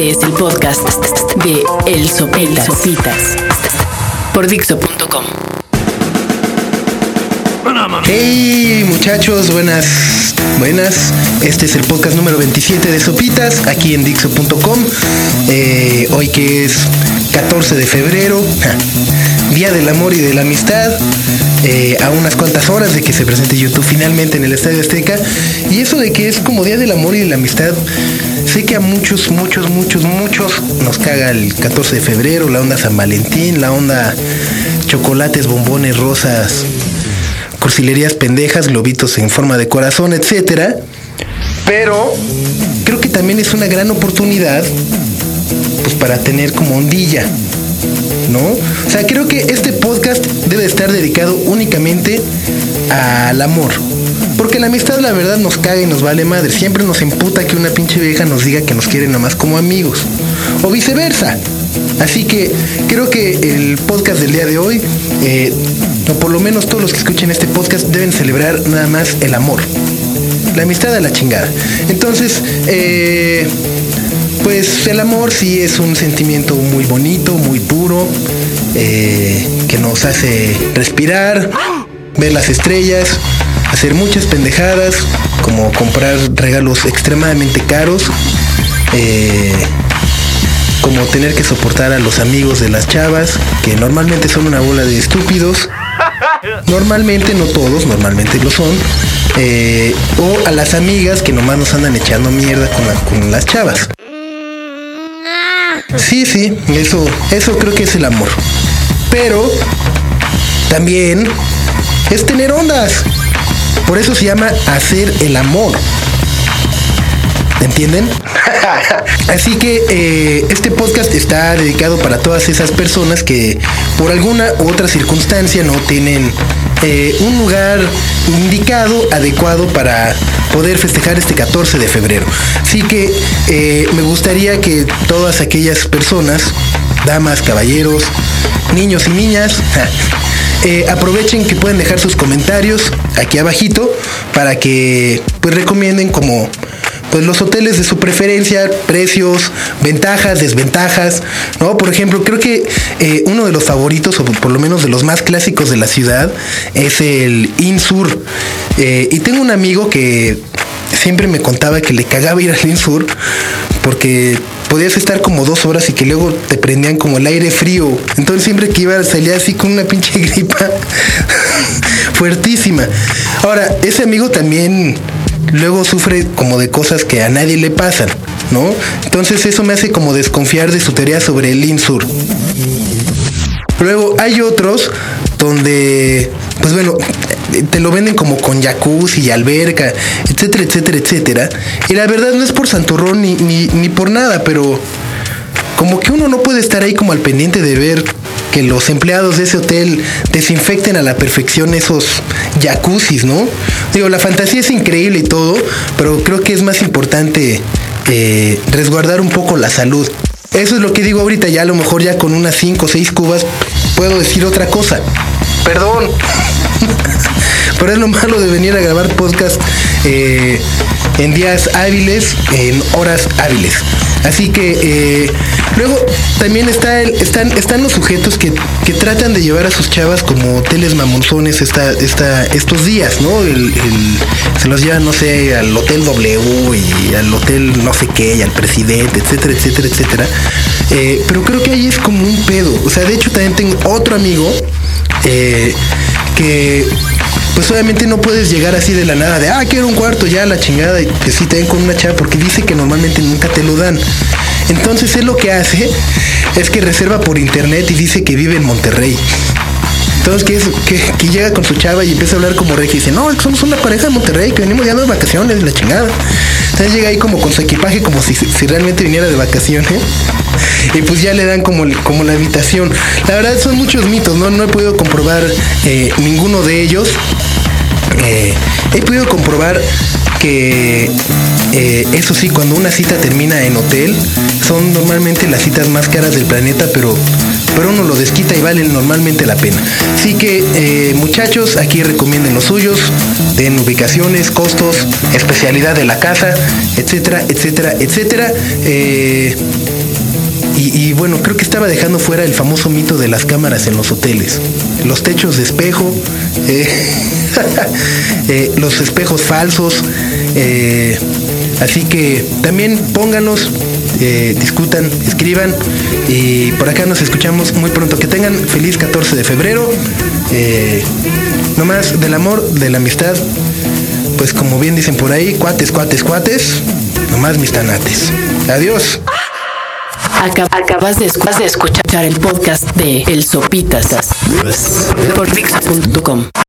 Este es el podcast de El Sopitas. Sopitas por Dixo.com. Hey muchachos, buenas, buenas. Este es el podcast número 27 de Sopitas, aquí en Dixo.com. Eh, hoy que es 14 de febrero, Día del Amor y de la Amistad. Eh, a unas cuantas horas de que se presente YouTube finalmente en el Estadio Azteca. Y eso de que es como Día del Amor y de la Amistad, sé que a muchos, muchos, muchos, muchos nos caga el 14 de febrero, la onda San Valentín, la onda chocolates, bombones, rosas, cursilerías pendejas, globitos en forma de corazón, etcétera. Pero creo que también es una gran oportunidad pues para tener como ondilla ¿no? O sea, creo que este podcast debe estar dedicado únicamente al amor. Porque la amistad, la verdad, nos caga y nos vale madre. Siempre nos emputa que una pinche vieja nos diga que nos quiere nada más como amigos. O viceversa. Así que creo que el podcast del día de hoy, eh, o por lo menos todos los que escuchen este podcast, deben celebrar nada más el amor. La amistad a la chingada. Entonces, eh, pues el amor sí es un sentimiento muy bonito, muy puro, eh, que nos hace respirar, ver las estrellas, hacer muchas pendejadas, como comprar regalos extremadamente caros, eh, como tener que soportar a los amigos de las chavas, que normalmente son una bola de estúpidos. Normalmente, no todos, normalmente lo son. Eh, o a las amigas que nomás nos andan echando mierda con las chavas. Sí, sí, eso, eso creo que es el amor. Pero también es tener ondas. Por eso se llama hacer el amor. ¿Entienden? Así que eh, este podcast está dedicado para todas esas personas que por alguna u otra circunstancia no tienen eh, un lugar indicado, adecuado para poder festejar este 14 de febrero. Así que eh, me gustaría que todas aquellas personas, damas, caballeros, niños y niñas, aprovechen que pueden dejar sus comentarios aquí abajito para que pues recomienden como pues los hoteles de su preferencia, precios, ventajas, desventajas, ¿no? Por ejemplo, creo que eh, uno de los favoritos, o por lo menos de los más clásicos de la ciudad, es el Insur. Eh, y tengo un amigo que siempre me contaba que le cagaba ir al Insur porque podías estar como dos horas y que luego te prendían como el aire frío. Entonces siempre que iba salía así con una pinche gripa fuertísima. Ahora, ese amigo también luego sufre como de cosas que a nadie le pasan, ¿no? Entonces eso me hace como desconfiar de su teoría sobre el INSUR. Luego hay otros donde, pues bueno, te lo venden como con jacuzzi y alberca, etcétera, etcétera, etcétera. Y la verdad no es por santurrón ni, ni, ni por nada, pero como que uno no puede estar ahí como al pendiente de ver que los empleados de ese hotel desinfecten a la perfección esos jacuzzis, ¿no? Digo, la fantasía es increíble y todo, pero creo que es más importante eh, resguardar un poco la salud. Eso es lo que digo ahorita, ya a lo mejor ya con unas 5 o 6 cubas puedo decir otra cosa. Perdón. pero es lo malo de venir a grabar podcast eh, en días hábiles, en horas hábiles. Así que eh, luego también está el, están, están los sujetos que, tratan de llevar a sus chavas como hoteles mamonzones esta, esta, estos días, ¿no? se los llevan, no sé, al Hotel W y al Hotel no sé qué, y al presidente, etcétera, etcétera, etcétera. Eh, pero creo que ahí es como un pedo. O sea, de hecho también tengo otro amigo eh, que pues obviamente no puedes llegar así de la nada de, ah, quiero un cuarto, ya la chingada, y que sí te den con una chava, porque dice que normalmente nunca te lo dan. Entonces él lo que hace es que reserva por internet y dice que vive en Monterrey. Entonces que, que, llega con su chava y empieza a hablar como rey y dice, no, somos una pareja de Monterrey, que venimos ya de vacaciones, la chingada. Entonces llega ahí como con su equipaje, como si, si realmente viniera de vacaciones. Y pues ya le dan como, como la habitación. La verdad son muchos mitos, ¿no? No he podido comprobar eh, ninguno de ellos. Eh, he podido comprobar que eh, eso sí, cuando una cita termina en hotel, son normalmente las citas más caras del planeta, pero, pero uno lo desquita y valen normalmente la pena. Así que eh, muchachos, aquí recomienden los suyos, den ubicaciones, costos, especialidad de la casa, etcétera, etcétera, etcétera. Y, bueno, creo que estaba dejando fuera el famoso mito de las cámaras en los hoteles. Los techos de espejo, eh, eh, los espejos falsos. Eh, así que también pónganos, discutan, escriban. Y por acá nos escuchamos muy pronto. Que tengan feliz 14 de febrero. no más del amor, de la amistad. Pues como bien dicen por ahí, cuates, cuates, cuates. Nomás mis tanates. Adiós. Acabas de, escuchar el podcast de El Sopitas por Dixo.com.